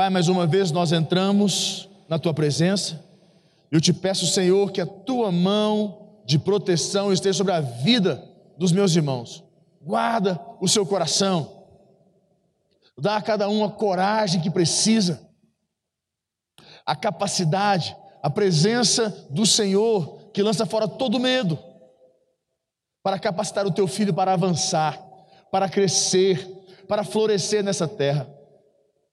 Pai, mais uma vez nós entramos na tua presença. Eu te peço, Senhor, que a tua mão de proteção esteja sobre a vida dos meus irmãos. Guarda o seu coração. Dá a cada um a coragem que precisa, a capacidade, a presença do Senhor que lança fora todo medo, para capacitar o teu filho para avançar, para crescer, para florescer nessa terra.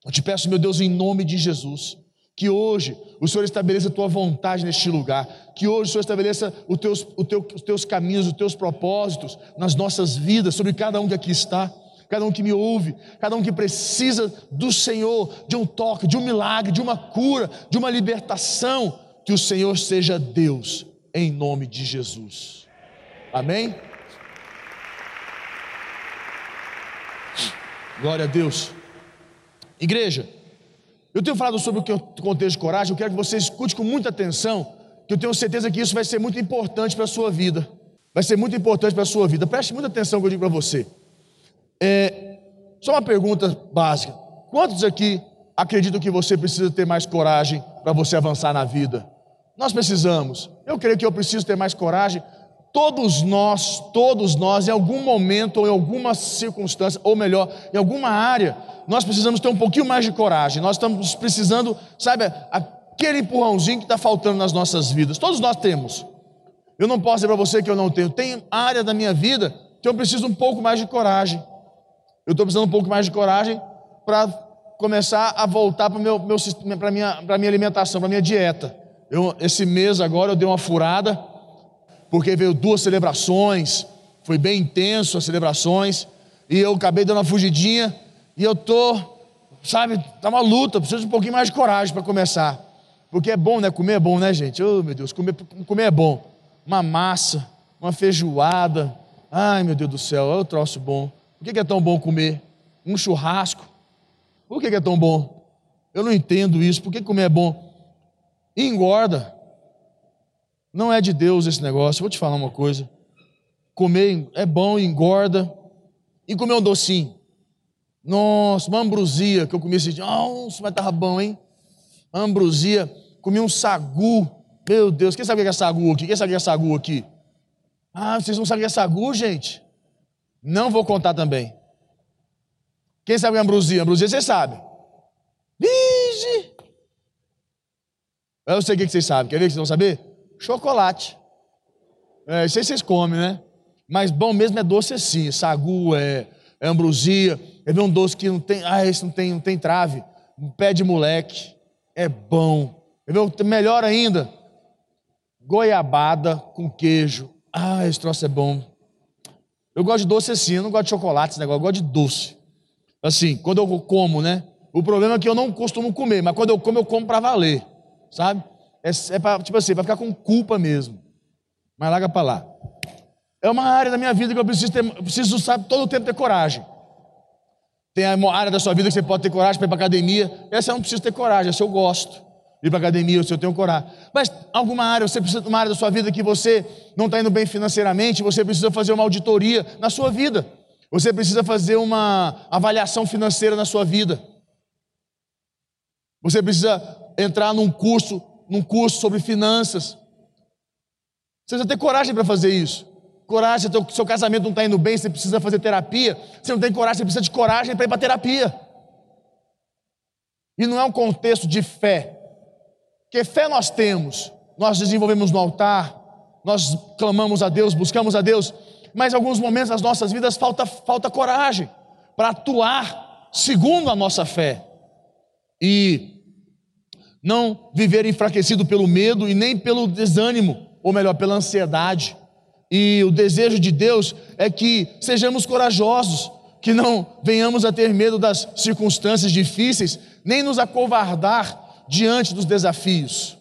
Eu te peço, meu Deus, em nome de Jesus, que hoje o Senhor estabeleça a tua vontade neste lugar, que hoje o Senhor estabeleça os teus, teu, os teus caminhos, os teus propósitos nas nossas vidas, sobre cada um que aqui está, cada um que me ouve, cada um que precisa do Senhor, de um toque, de um milagre, de uma cura, de uma libertação, que o Senhor seja Deus, em nome de Jesus. Amém? Glória a Deus. Igreja, eu tenho falado sobre o contexto de coragem, eu quero que você escute com muita atenção, que eu tenho certeza que isso vai ser muito importante para a sua vida. Vai ser muito importante para a sua vida. Preste muita atenção no que eu digo para você. É, só uma pergunta básica. Quantos aqui acreditam que você precisa ter mais coragem para você avançar na vida? Nós precisamos. Eu creio que eu preciso ter mais coragem. Todos nós, todos nós, em algum momento ou em alguma circunstância, ou melhor, em alguma área, nós precisamos ter um pouquinho mais de coragem. Nós estamos precisando, sabe, aquele empurrãozinho que está faltando nas nossas vidas. Todos nós temos. Eu não posso dizer para você que eu não tenho. Tem área da minha vida que eu preciso um pouco mais de coragem. Eu estou precisando um pouco mais de coragem para começar a voltar para meu, meu, a minha, minha alimentação, para minha dieta. Eu, esse mês agora eu dei uma furada, porque veio duas celebrações, foi bem intenso as celebrações, e eu acabei dando uma fugidinha, e eu tô, sabe, tá uma luta, preciso de um pouquinho mais de coragem para começar. Porque é bom, né? Comer é bom, né, gente? Oh, meu Deus, comer, comer é bom. Uma massa, uma feijoada. Ai, meu Deus do céu, é o troço bom. Por que é tão bom comer? Um churrasco. Por que é tão bom? Eu não entendo isso. Por que comer é bom? E engorda. Não é de Deus esse negócio. Vou te falar uma coisa. Comer é bom, engorda. E comer um docinho. Nossa, uma ambrosia que eu comi esse dia. Nossa, mas estava bom, hein? Ambrosia. Comi um sagu. Meu Deus, quem sabe o que é sagu aqui? Quem sabe o que é sagu aqui? Ah, vocês não sabem o que é sagu, gente? Não vou contar também. Quem sabe o que é ambrosia? Ambrosia você sabe. Vige! Eu sei o que vocês sabem. Quer ver que vocês vão saber? Chocolate. É, isso aí vocês comem, né? Mas bom mesmo é doce assim. Sagu, é, é ambrosia. É ver um doce que não tem. Ah, esse não tem, não tem trave. Um pé de moleque. É bom. É ver, melhor ainda. Goiabada com queijo. Ah, esse troço é bom. Eu gosto de doce assim, eu não gosto de chocolate, esse negócio, eu gosto de doce. Assim, quando eu como, né? O problema é que eu não costumo comer, mas quando eu como, eu como para valer, sabe? É, é tipo assim, para ficar com culpa mesmo. Mas larga para lá. É uma área da minha vida que eu preciso ter, preciso, sabe, todo o tempo ter coragem. Tem a área da sua vida que você pode ter coragem para ir para academia. Essa eu não preciso ter coragem, essa eu gosto. Ir para academia, se eu tenho coragem. Mas alguma área, você precisa de uma área da sua vida que você não está indo bem financeiramente, você precisa fazer uma auditoria na sua vida. Você precisa fazer uma avaliação financeira na sua vida. Você precisa entrar num curso, num curso sobre finanças. Você precisa ter coragem para fazer isso coragem, seu, seu casamento não está indo bem, você precisa fazer terapia. Você não tem coragem, você precisa de coragem para ir para terapia. E não é um contexto de fé. Porque fé nós temos, nós desenvolvemos no altar, nós clamamos a Deus, buscamos a Deus, mas em alguns momentos das nossas vidas falta, falta coragem para atuar segundo a nossa fé. E não viver enfraquecido pelo medo e nem pelo desânimo, ou melhor, pela ansiedade. E o desejo de Deus é que sejamos corajosos, que não venhamos a ter medo das circunstâncias difíceis, nem nos acovardar diante dos desafios.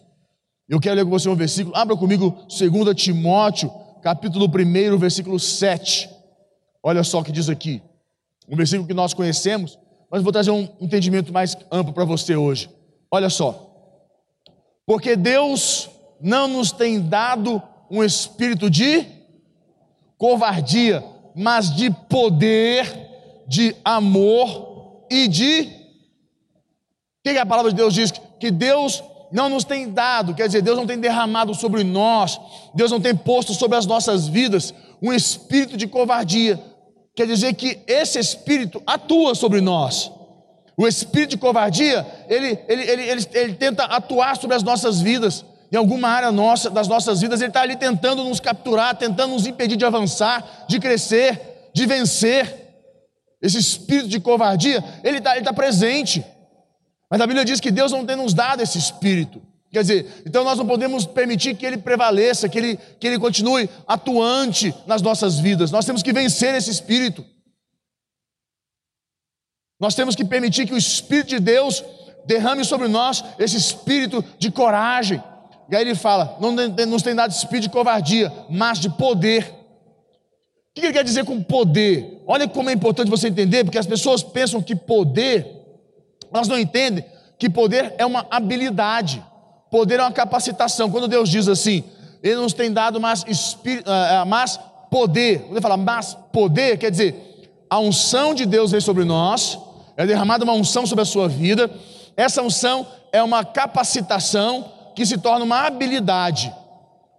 Eu quero ler com você um versículo, abra comigo 2 Timóteo, capítulo 1, versículo 7. Olha só o que diz aqui. Um versículo que nós conhecemos, mas vou trazer um entendimento mais amplo para você hoje. Olha só. Porque Deus não nos tem dado um espírito de covardia, mas de poder, de amor e de que a palavra de Deus diz? Que Deus não nos tem dado, quer dizer, Deus não tem derramado sobre nós, Deus não tem posto sobre as nossas vidas um espírito de covardia. Quer dizer que esse espírito atua sobre nós. O espírito de covardia, ele, ele, ele, ele, ele tenta atuar sobre as nossas vidas, em alguma área nossa, das nossas vidas, ele está ali tentando nos capturar, tentando nos impedir de avançar, de crescer, de vencer. Esse espírito de covardia, ele está ele tá presente. Mas a Bíblia diz que Deus não tem nos dado esse espírito. Quer dizer, então nós não podemos permitir que ele prevaleça, que ele, que ele continue atuante nas nossas vidas. Nós temos que vencer esse espírito. Nós temos que permitir que o Espírito de Deus derrame sobre nós esse espírito de coragem. E aí ele fala: não nos tem dado espírito de covardia, mas de poder. O que ele quer dizer com poder? Olha como é importante você entender, porque as pessoas pensam que poder elas não entendem que poder é uma habilidade, poder é uma capacitação. Quando Deus diz assim, Ele nos tem dado mais, espírito, uh, mais poder, quando Ele fala mais poder, quer dizer, a unção de Deus vem sobre nós, é derramada uma unção sobre a sua vida, essa unção é uma capacitação que se torna uma habilidade,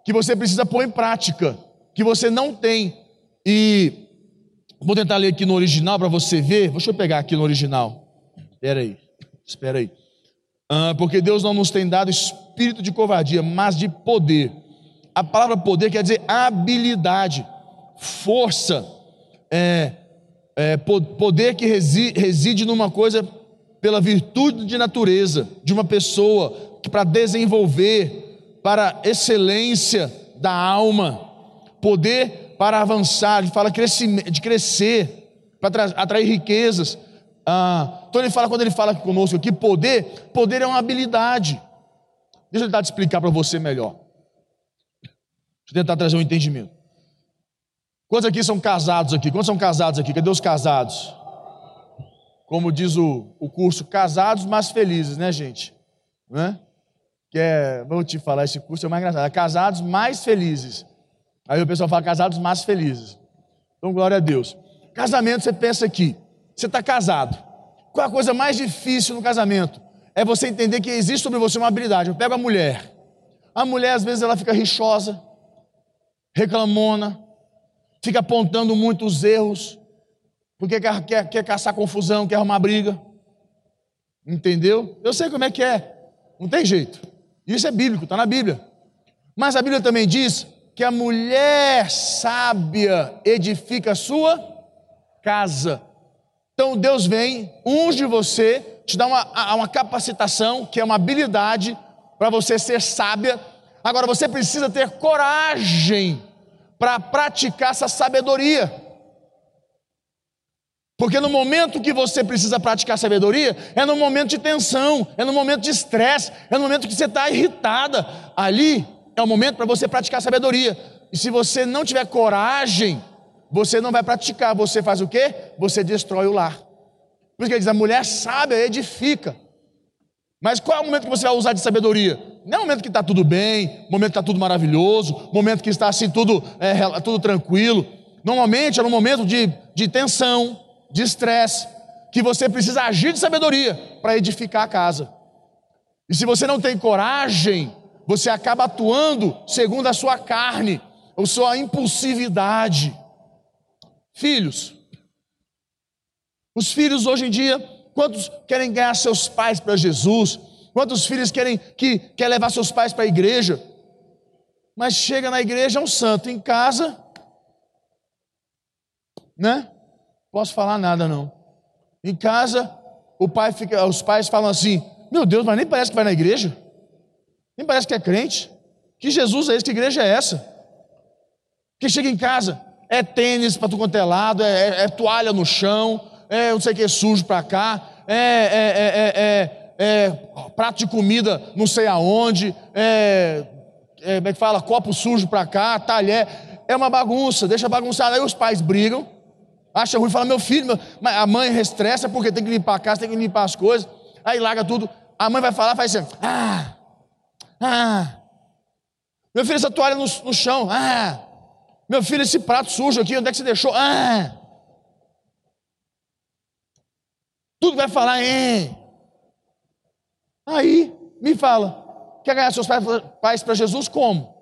que você precisa pôr em prática, que você não tem. E vou tentar ler aqui no original para você ver, deixa eu pegar aqui no original. Espera aí, espera aí. Ah, porque Deus não nos tem dado espírito de covardia, mas de poder. A palavra poder quer dizer habilidade, força, é, é, poder que reside, numa coisa pela virtude de natureza de uma pessoa para desenvolver, para excelência da alma, poder para avançar, ele fala de crescer, para atrair riquezas, ah, então ele fala, quando ele fala conosco aqui, poder, poder é uma habilidade. Deixa eu tentar te explicar para você melhor. Deixa eu tentar trazer um entendimento. Quantos aqui são casados aqui? Quantos são casados aqui? Cadê os casados? Como diz o, o curso, casados mas felizes, né, gente? Né? Que é, vou te falar, esse curso é mais engraçado. É casados mais felizes. Aí o pessoal fala casados mais felizes. Então, glória a Deus. Casamento, você pensa aqui. Você está casado. Qual a coisa mais difícil no casamento? É você entender que existe sobre você uma habilidade. Eu pego a mulher. A mulher, às vezes, ela fica rixosa, reclamona, fica apontando muito os erros, porque quer, quer, quer caçar confusão, quer arrumar briga. Entendeu? Eu sei como é que é. Não tem jeito. Isso é bíblico, está na Bíblia. Mas a Bíblia também diz que a mulher sábia edifica a sua casa. Então Deus vem, unge você, te dá uma, uma capacitação, que é uma habilidade para você ser sábia. Agora você precisa ter coragem para praticar essa sabedoria. Porque no momento que você precisa praticar sabedoria, é no momento de tensão, é no momento de estresse, é no momento que você está irritada. Ali é o momento para você praticar sabedoria. E se você não tiver coragem você não vai praticar, você faz o quê? Você destrói o lar. Por isso que ele diz: a mulher sábia edifica. Mas qual é o momento que você vai usar de sabedoria? Não é o momento que está tudo bem, momento que está tudo maravilhoso, momento que está assim tudo, é, tudo tranquilo. Normalmente é no momento de, de tensão, de estresse, que você precisa agir de sabedoria para edificar a casa. E se você não tem coragem, você acaba atuando segundo a sua carne, ou sua impulsividade. Filhos. Os filhos hoje em dia, quantos querem ganhar seus pais para Jesus? Quantos filhos querem que quer levar seus pais para a igreja? Mas chega na igreja é um santo, em casa, né? Posso falar nada não. Em casa, o pai fica, os pais falam assim: "Meu Deus, mas nem parece que vai na igreja. Nem parece que é crente. Que Jesus é esse? Que igreja é essa?" Que chega em casa, é tênis para tu quanto é lado, é, é, é, toalha no chão, é não sei o que sujo para cá, é, é, é, prato de comida não sei aonde, é, como é que fala, copo sujo para cá, talher, é uma bagunça, deixa bagunçado, aí os pais brigam, acha ruim, fala, meu filho, meu... a mãe restressa porque tem que limpar a casa, tem que limpar as coisas, aí larga tudo, a mãe vai falar, faz assim, ah, ah, meu filho, essa toalha no, no chão, ah, meu filho, esse prato sujo aqui, onde é que você deixou? Ah! Tudo vai falar, é. Aí, me fala, quer ganhar seus pais para Jesus como?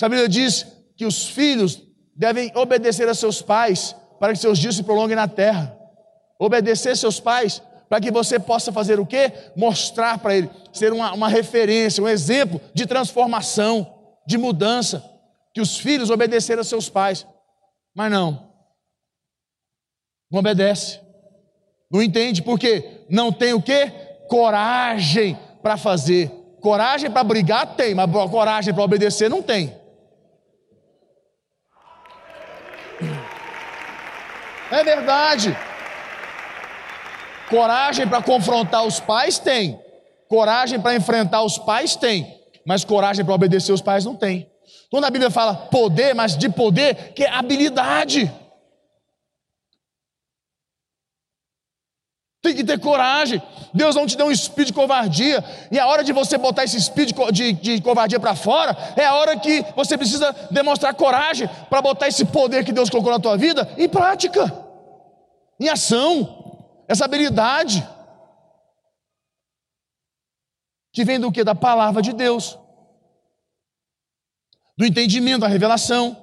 A Bíblia diz que os filhos devem obedecer a seus pais para que seus dias se prolonguem na terra. Obedecer seus pais para que você possa fazer o quê? Mostrar para ele, ser uma, uma referência, um exemplo de transformação, de mudança, que os filhos obedeceram a seus pais. Mas não, não obedece, não entende, porque não tem o quê? Coragem para fazer. Coragem para brigar tem, mas coragem para obedecer não tem. É verdade. Coragem para confrontar os pais tem. Coragem para enfrentar os pais tem. Mas coragem para obedecer os pais não tem. Quando a Bíblia fala poder, mas de poder, que é habilidade. Tem que ter coragem. Deus não te deu um espírito de covardia. E a hora de você botar esse espírito de, de covardia para fora, é a hora que você precisa demonstrar coragem para botar esse poder que Deus colocou na tua vida em prática, em ação, essa habilidade. Que vem do que? Da palavra de Deus, do entendimento, da revelação.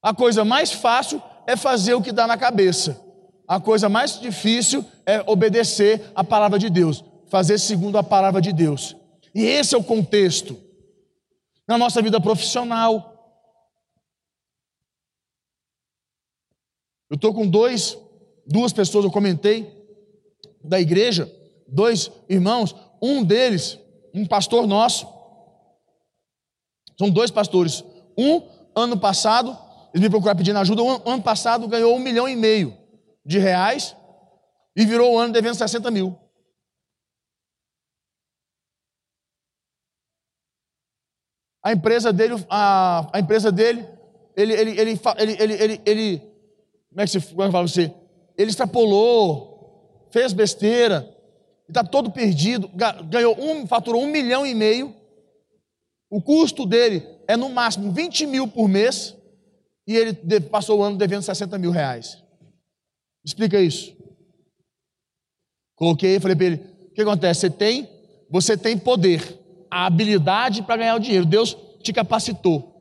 A coisa mais fácil é fazer o que dá na cabeça. A coisa mais difícil é obedecer a palavra de Deus, fazer segundo a palavra de Deus. E esse é o contexto na nossa vida profissional. Eu estou com dois, duas pessoas, eu comentei, da igreja, dois irmãos, um deles, um pastor nosso, são dois pastores. Um, ano passado, eles me procuraram pedindo ajuda, um, ano passado ganhou um milhão e meio de reais e virou o ano devendo 60 mil. A empresa dele, a, a empresa dele, ele, ele, ele, ele, ele, ele, ele como é que se como é fala você? Ele extrapolou, fez besteira, está todo perdido, ganhou um, faturou um milhão e meio. O custo dele é no máximo 20 mil por mês e ele passou o ano devendo 60 mil reais. Explica isso. Coloquei e falei para ele: o que acontece? Você tem, você tem poder, a habilidade para ganhar o dinheiro. Deus te capacitou.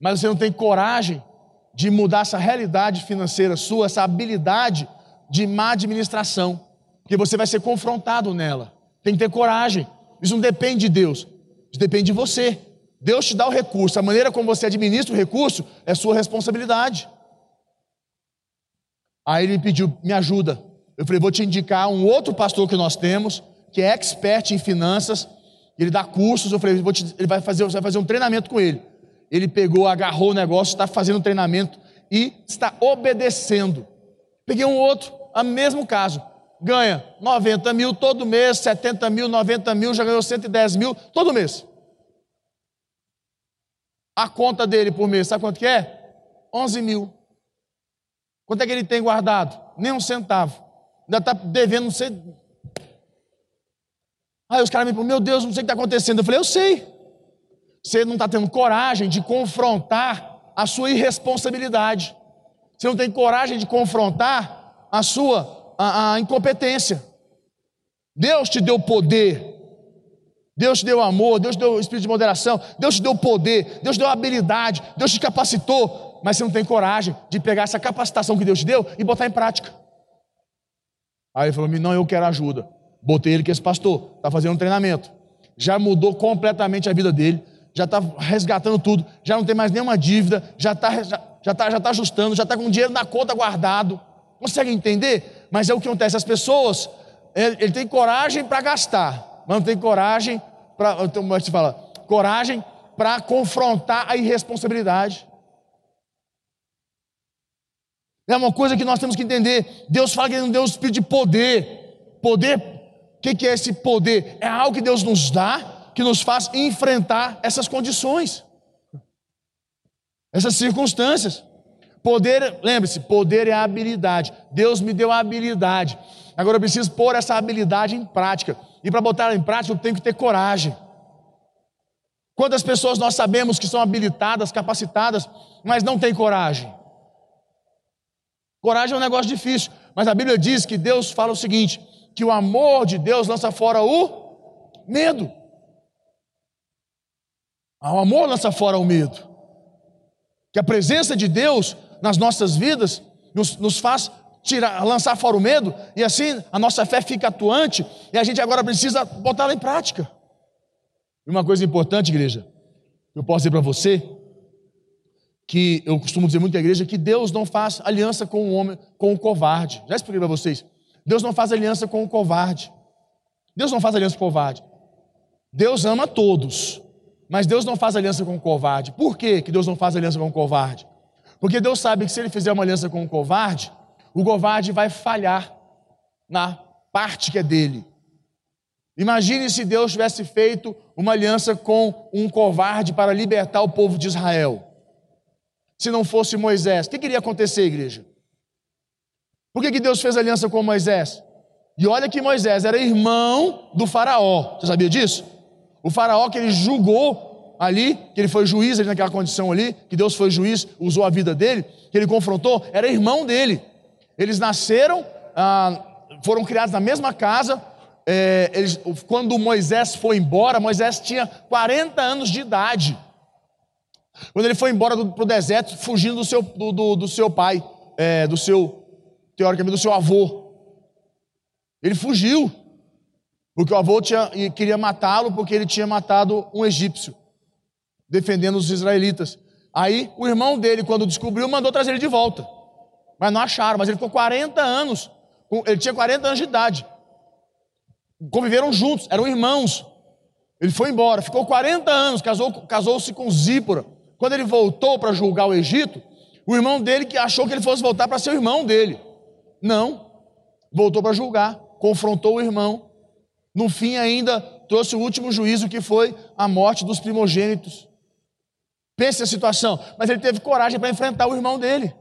Mas você não tem coragem de mudar essa realidade financeira sua, essa habilidade de má administração, porque você vai ser confrontado nela. Tem que ter coragem. Isso não depende de Deus, isso depende de você. Deus te dá o recurso, a maneira como você administra o recurso é sua responsabilidade. Aí ele pediu, me ajuda. Eu falei, vou te indicar um outro pastor que nós temos, que é expert em finanças, ele dá cursos. Eu falei, te, ele vai fazer, você vai fazer um treinamento com ele. Ele pegou, agarrou o negócio, está fazendo um treinamento e está obedecendo. Peguei um outro, a mesmo caso, ganha 90 mil todo mês, 70 mil, 90 mil, já ganhou 110 mil todo mês. A conta dele por mês, sabe quanto que é? 11 mil. Quanto é que ele tem guardado? Nem um centavo. Ainda está devendo, não sei. Aí os caras me falam, meu Deus, não sei o que está acontecendo. Eu falei, eu sei. Você não está tendo coragem de confrontar a sua irresponsabilidade. Você não tem coragem de confrontar a sua a, a incompetência. Deus te deu poder. Deus te deu amor, Deus te deu espírito de moderação, Deus te deu poder, Deus te deu habilidade, Deus te capacitou mas você não tem coragem de pegar essa capacitação que Deus te deu e botar em prática. Aí ele falou: Não, eu quero ajuda. Botei ele que esse pastor, está fazendo um treinamento. Já mudou completamente a vida dele, já está resgatando tudo, já não tem mais nenhuma dívida, já está já, já tá, já tá ajustando, já está com dinheiro na conta guardado. Consegue entender? Mas é o que acontece: as pessoas, ele, ele tem coragem para gastar, mas não tem coragem para. Como é que se fala? Coragem para confrontar a irresponsabilidade. É uma coisa que nós temos que entender. Deus fala que Ele não deu o espírito de poder. Poder, o que, que é esse poder? É algo que Deus nos dá, que nos faz enfrentar essas condições, essas circunstâncias. Poder, lembre-se, poder é habilidade. Deus me deu a habilidade. Agora eu preciso pôr essa habilidade em prática. E para botar ela em prática, eu tenho que ter coragem. Quantas pessoas nós sabemos que são habilitadas, capacitadas, mas não têm coragem? Coragem é um negócio difícil, mas a Bíblia diz que Deus fala o seguinte: que o amor de Deus lança fora o medo. O amor lança fora o medo. Que a presença de Deus nas nossas vidas nos, nos faz tirar, lançar fora o medo, e assim a nossa fé fica atuante, e a gente agora precisa botá-la em prática. E uma coisa importante, igreja, eu posso dizer para você, que eu costumo dizer muito na igreja, que Deus não faz aliança com o homem, com o covarde. Já expliquei para vocês. Deus não faz aliança com o covarde. Deus não faz aliança com o covarde. Deus ama todos, mas Deus não faz aliança com o covarde. Por que, que Deus não faz aliança com o covarde? Porque Deus sabe que se ele fizer uma aliança com o covarde, o covarde vai falhar na parte que é dele. Imagine se Deus tivesse feito uma aliança com um covarde para libertar o povo de Israel. Se não fosse Moisés, o que iria acontecer, igreja? Por que, que Deus fez aliança com Moisés? E olha que Moisés era irmão do Faraó. Você sabia disso? O Faraó que ele julgou ali, que ele foi juiz ali naquela condição ali, que Deus foi juiz, usou a vida dele, que ele confrontou, era irmão dele. Eles nasceram, ah, foram criados na mesma casa. É, eles, quando Moisés foi embora, Moisés tinha 40 anos de idade. Quando ele foi embora para o deserto, fugindo do seu, do, do, do seu pai, é, do seu teoricamente, do seu avô. Ele fugiu, porque o avô tinha, queria matá-lo, porque ele tinha matado um egípcio, defendendo os israelitas. Aí o irmão dele, quando descobriu, mandou trazer ele de volta. Mas não acharam, mas ele ficou 40 anos, ele tinha 40 anos de idade. Conviveram juntos, eram irmãos. Ele foi embora, ficou 40 anos, casou-se casou com Zípora. Quando ele voltou para julgar o Egito, o irmão dele que achou que ele fosse voltar para ser o irmão dele. Não. Voltou para julgar, confrontou o irmão. No fim, ainda trouxe o último juízo, que foi a morte dos primogênitos. Pense a situação. Mas ele teve coragem para enfrentar o irmão dele.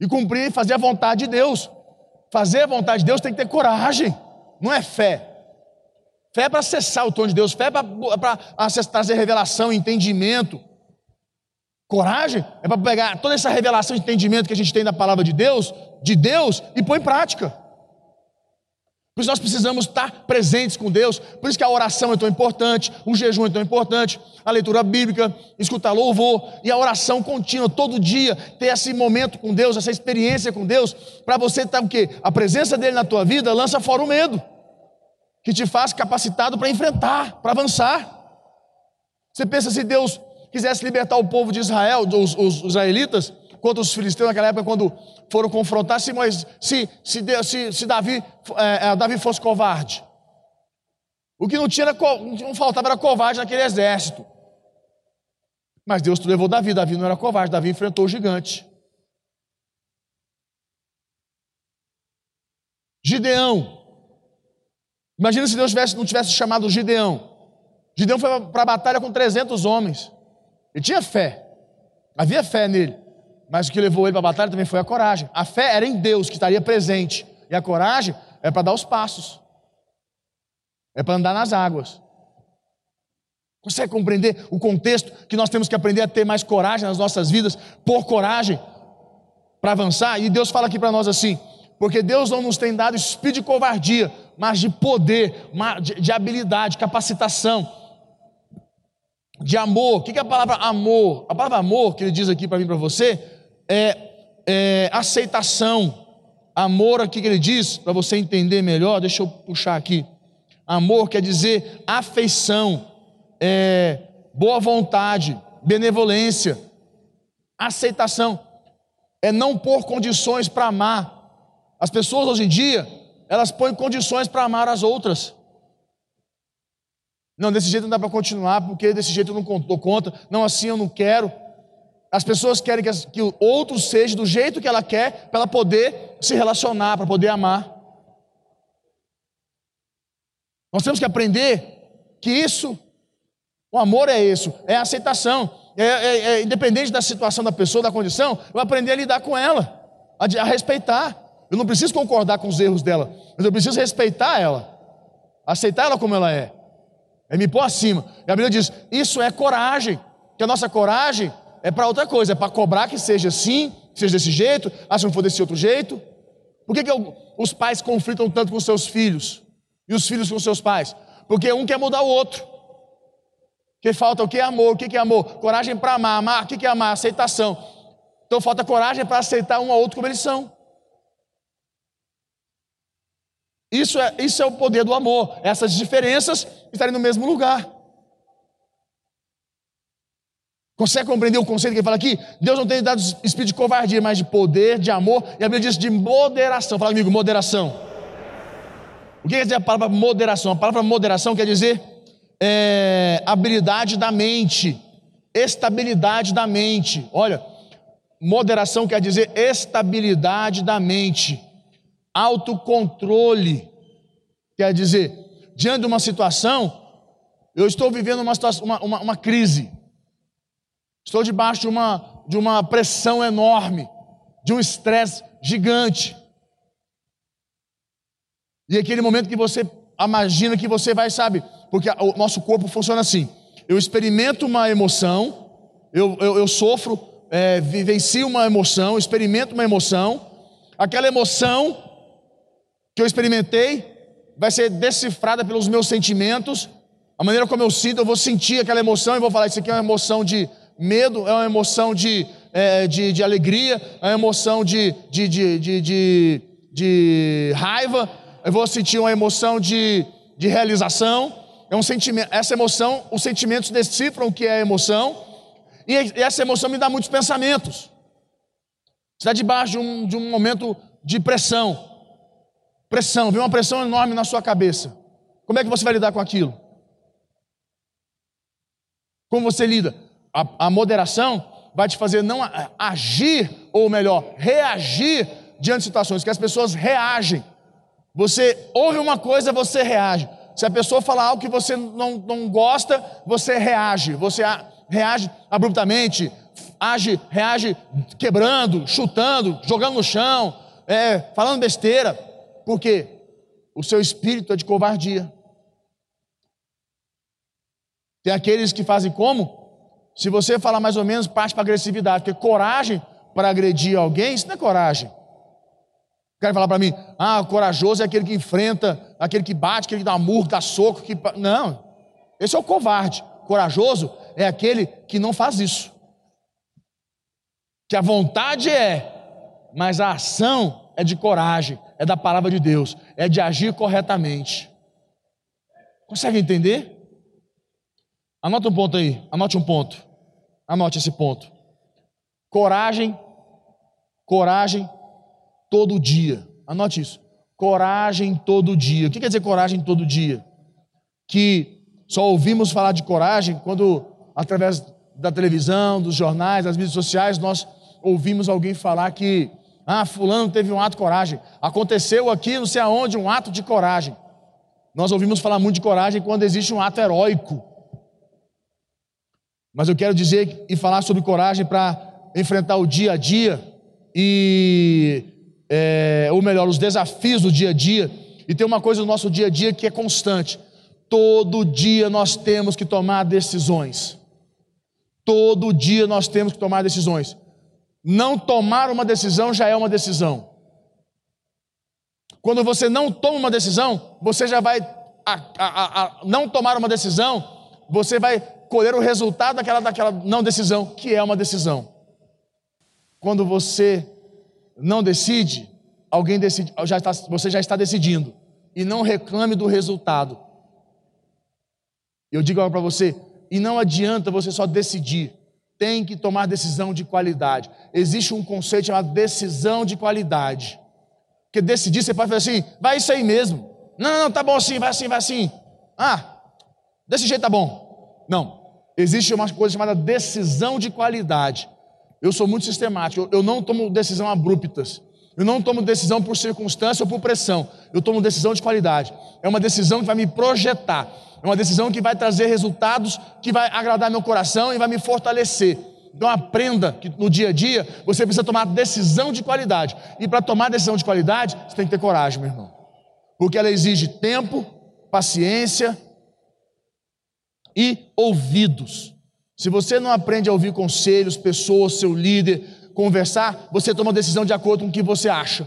E cumprir fazer a vontade de Deus. Fazer a vontade de Deus tem que ter coragem, não é fé. Fé é para acessar o tom de Deus, fé é para trazer revelação, entendimento. Coragem é para pegar toda essa revelação entendimento que a gente tem da palavra de Deus, de Deus, e pôr em prática. Por isso nós precisamos estar presentes com Deus, por isso que a oração é tão importante, o jejum é tão importante, a leitura bíblica, escutar louvor e a oração contínua, todo dia, ter esse momento com Deus, essa experiência com Deus, para você estar o quê? A presença dele na tua vida lança fora o medo, que te faz capacitado para enfrentar, para avançar. Você pensa se Deus quisesse libertar o povo de Israel, os, os israelitas, contra os filisteus naquela época, quando foram confrontar, se, Moisés, se, se, se, se Davi, é, é, Davi fosse covarde. O que não, tinha era, não faltava era covarde naquele exército. Mas Deus levou Davi, Davi não era covarde, Davi enfrentou o gigante. Gideão. Imagina se Deus tivesse, não tivesse chamado Gideão. Gideão foi para a batalha com 300 homens. Ele tinha fé, havia fé nele, mas o que levou ele para a batalha também foi a coragem. A fé era em Deus que estaria presente, e a coragem é para dar os passos, é para andar nas águas. Consegue compreender o contexto que nós temos que aprender a ter mais coragem nas nossas vidas, por coragem para avançar? E Deus fala aqui para nós assim: porque Deus não nos tem dado espírito de covardia, mas de poder, de habilidade, capacitação de amor. O que é a palavra amor? A palavra amor que ele diz aqui para mim para você é, é, aceitação. Amor aqui que ele diz, para você entender melhor, deixa eu puxar aqui. Amor quer dizer afeição, é, boa vontade, benevolência, aceitação. É não pôr condições para amar. As pessoas hoje em dia, elas põem condições para amar as outras. Não, desse jeito não dá para continuar, porque desse jeito eu não dou conta. Não, assim eu não quero. As pessoas querem que, que o outro seja do jeito que ela quer, para ela poder se relacionar, para poder amar. Nós temos que aprender que isso, o amor é isso, é aceitação. É, é, é, independente da situação da pessoa, da condição, eu aprender a lidar com ela, a, a respeitar. Eu não preciso concordar com os erros dela, mas eu preciso respeitar ela, aceitar ela como ela é. É me pôr acima. E a Bíblia diz: isso é coragem. Que a nossa coragem é para outra coisa, é para cobrar que seja assim, que seja desse jeito, ah, se não for desse outro jeito. Por que, que eu, os pais conflitam tanto com seus filhos e os filhos com seus pais? Porque um quer mudar o outro. Que falta o que é amor? O que é amor? Coragem para amar. Amar, o que é amar? Aceitação. Então falta coragem para aceitar um ao outro como eles são. Isso é, isso é o poder do amor. Essas diferenças estarem no mesmo lugar. Consegue compreender o conceito que ele fala aqui? Deus não tem dado espírito de covardia, mas de poder, de amor, e a Bíblia diz de moderação. Fala comigo, moderação. O que quer dizer a palavra moderação? A palavra moderação quer dizer é, habilidade da mente, estabilidade da mente. Olha, moderação quer dizer estabilidade da mente, autocontrole. Quer dizer, diante de uma situação, eu estou vivendo uma, situação, uma, uma, uma crise. Estou debaixo de uma, de uma pressão enorme, de um estresse gigante. E aquele momento que você imagina que você vai, sabe, porque o nosso corpo funciona assim: eu experimento uma emoção, eu, eu, eu sofro, é, vivencio uma emoção, experimento uma emoção, aquela emoção que eu experimentei vai ser decifrada pelos meus sentimentos, a maneira como eu sinto, eu vou sentir aquela emoção e vou falar: Isso aqui é uma emoção de Medo é uma emoção de, é, de, de, alegria, é uma emoção de, de, de, de, de, raiva, eu vou sentir uma emoção de, de realização. É um sentimento, essa emoção, os sentimentos decifram o que é emoção, e essa emoção me dá muitos pensamentos. Está debaixo de um, de um momento de pressão. Pressão, vem uma pressão enorme na sua cabeça. Como é que você vai lidar com aquilo? Como você lida? a, a moderação vai te fazer não agir, ou melhor, reagir diante de situações, que as pessoas reagem. Você ouve uma coisa, você reage. Se a pessoa falar algo que você não, não gosta, você reage. Você a, reage abruptamente, age, reage quebrando, chutando, jogando no chão, é, falando besteira. Por quê? O seu espírito é de covardia. Tem aqueles que fazem como? Se você falar mais ou menos, parte para agressividade, porque coragem para agredir alguém, isso não é coragem. Quer falar para mim, ah, corajoso é aquele que enfrenta, aquele que bate, aquele que dá murro, dá soco, que. Não, esse é o covarde. Corajoso é aquele que não faz isso. Que a vontade é, mas a ação é de coragem, é da palavra de Deus, é de agir corretamente. Consegue entender? Anota um ponto aí, anote um ponto. Anote esse ponto. Coragem, coragem todo dia. Anote isso. Coragem todo dia. O que quer dizer coragem todo dia? Que só ouvimos falar de coragem quando, através da televisão, dos jornais, das mídias sociais, nós ouvimos alguém falar que, ah, Fulano teve um ato de coragem. Aconteceu aqui, não sei aonde, um ato de coragem. Nós ouvimos falar muito de coragem quando existe um ato heróico mas eu quero dizer e falar sobre coragem para enfrentar o dia a dia e, é, ou melhor, os desafios do dia a dia. E tem uma coisa no nosso dia a dia que é constante: todo dia nós temos que tomar decisões. Todo dia nós temos que tomar decisões. Não tomar uma decisão já é uma decisão. Quando você não toma uma decisão, você já vai. A, a, a, não tomar uma decisão, você vai colher o resultado daquela, daquela não decisão, que é uma decisão. Quando você não decide, alguém decide, já está, você já está decidindo. E não reclame do resultado. Eu digo para você, e não adianta você só decidir. Tem que tomar decisão de qualidade. Existe um conceito chamado decisão de qualidade. Porque decidir, você pode fazer assim, vai isso aí mesmo. Não, não, tá bom assim, vai assim, vai assim. Ah, desse jeito tá bom. Não, Existe uma coisa chamada decisão de qualidade. Eu sou muito sistemático, eu não tomo decisão abruptas. Eu não tomo decisão por circunstância ou por pressão. Eu tomo decisão de qualidade. É uma decisão que vai me projetar. É uma decisão que vai trazer resultados que vai agradar meu coração e vai me fortalecer. Então aprenda que no dia a dia você precisa tomar decisão de qualidade. E para tomar decisão de qualidade, você tem que ter coragem, meu irmão. Porque ela exige tempo, paciência, e ouvidos. Se você não aprende a ouvir conselhos, pessoas, seu líder, conversar, você toma decisão de acordo com o que você acha.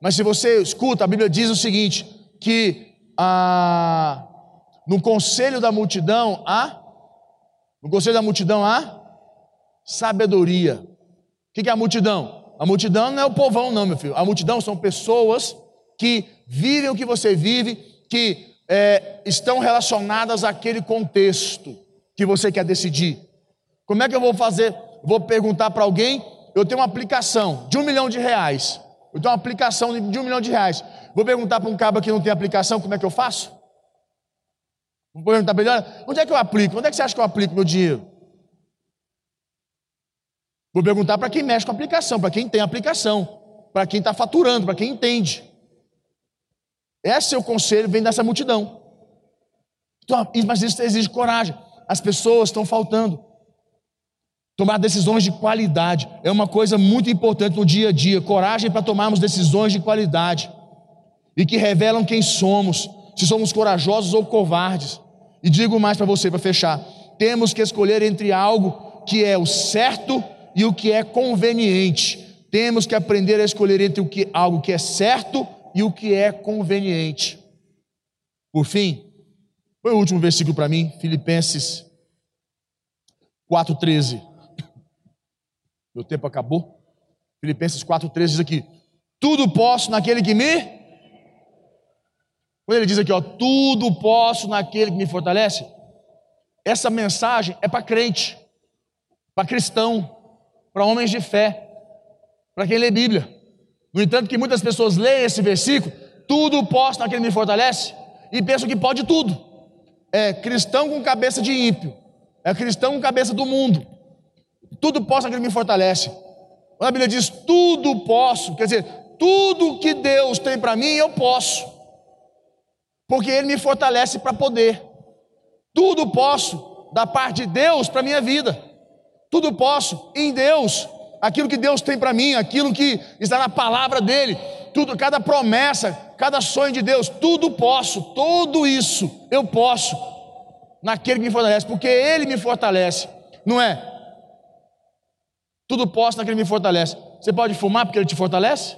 Mas se você escuta, a Bíblia diz o seguinte: que ah, no conselho da multidão há, no conselho da multidão há sabedoria. O que é a multidão? A multidão não é o povão, não, meu filho. A multidão são pessoas que vivem o que você vive, que é, estão relacionadas àquele contexto que você quer decidir. Como é que eu vou fazer? Vou perguntar para alguém, eu tenho uma aplicação de um milhão de reais. Eu tenho uma aplicação de um milhão de reais. Vou perguntar para um cabo que não tem aplicação, como é que eu faço? Vou perguntar para ele, onde é que eu aplico? Onde é que você acha que eu aplico meu dinheiro? Vou perguntar para quem mexe com aplicação, para quem tem aplicação, para quem está faturando, para quem entende. Esse é o conselho, vem dessa multidão. Então, mas isso exige coragem. As pessoas estão faltando. Tomar decisões de qualidade é uma coisa muito importante no dia a dia. Coragem para tomarmos decisões de qualidade e que revelam quem somos, se somos corajosos ou covardes. E digo mais para você, para fechar: temos que escolher entre algo que é o certo e o que é conveniente. Temos que aprender a escolher entre o que, algo que é certo e o que é conveniente. Por fim, foi o último versículo para mim, Filipenses 4,13. Meu tempo acabou. Filipenses 4,13 diz aqui: Tudo posso naquele que me. Quando ele diz aqui, ó, tudo posso naquele que me fortalece. Essa mensagem é para crente, para cristão, para homens de fé, para quem lê Bíblia. No entanto, que muitas pessoas leem esse versículo, tudo posso naquele que me fortalece, e pensam que pode tudo. É cristão com cabeça de ímpio, é cristão com cabeça do mundo. Tudo posso naquele que me fortalece. Quando a Bíblia diz tudo posso, quer dizer, tudo que Deus tem para mim, eu posso. Porque Ele me fortalece para poder. Tudo posso da parte de Deus para a minha vida. Tudo posso em Deus. Aquilo que Deus tem para mim, aquilo que está na palavra dEle, tudo, cada promessa, cada sonho de Deus, tudo posso, tudo isso eu posso naquele que me fortalece, porque Ele me fortalece, não é? Tudo posso naquele que me fortalece. Você pode fumar porque ele te fortalece?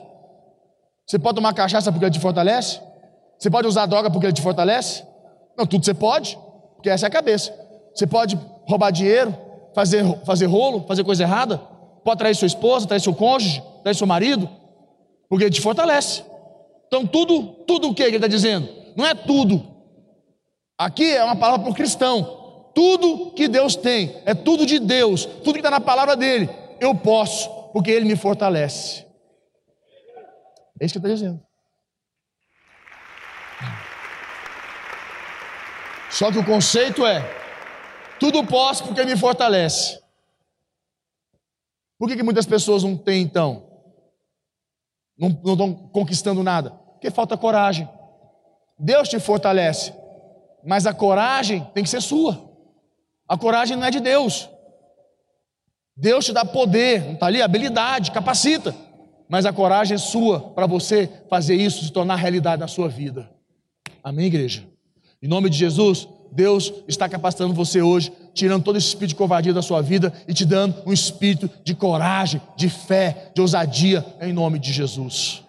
Você pode tomar cachaça porque ele te fortalece? Você pode usar droga porque ele te fortalece? Não, tudo você pode, porque essa é a cabeça. Você pode roubar dinheiro, fazer, fazer rolo, fazer coisa errada, pode trair sua esposa, trair seu cônjuge, trair seu marido, porque ele te fortalece. Então, tudo, tudo o que ele está dizendo? Não é tudo. Aqui é uma palavra para o cristão. Tudo que Deus tem, é tudo de Deus, tudo que está na palavra dele eu posso, porque Ele me fortalece. É isso que está dizendo. Só que o conceito é: tudo posso porque me fortalece. Por que, que muitas pessoas não têm então? Não, não estão conquistando nada? Porque falta coragem. Deus te fortalece, mas a coragem tem que ser sua. A coragem não é de Deus. Deus te dá poder, não está ali? Habilidade, capacita. Mas a coragem é sua para você fazer isso se tornar realidade na sua vida. Amém, igreja? Em nome de Jesus, Deus está capacitando você hoje, tirando todo esse espírito de covardia da sua vida e te dando um espírito de coragem, de fé, de ousadia, em nome de Jesus.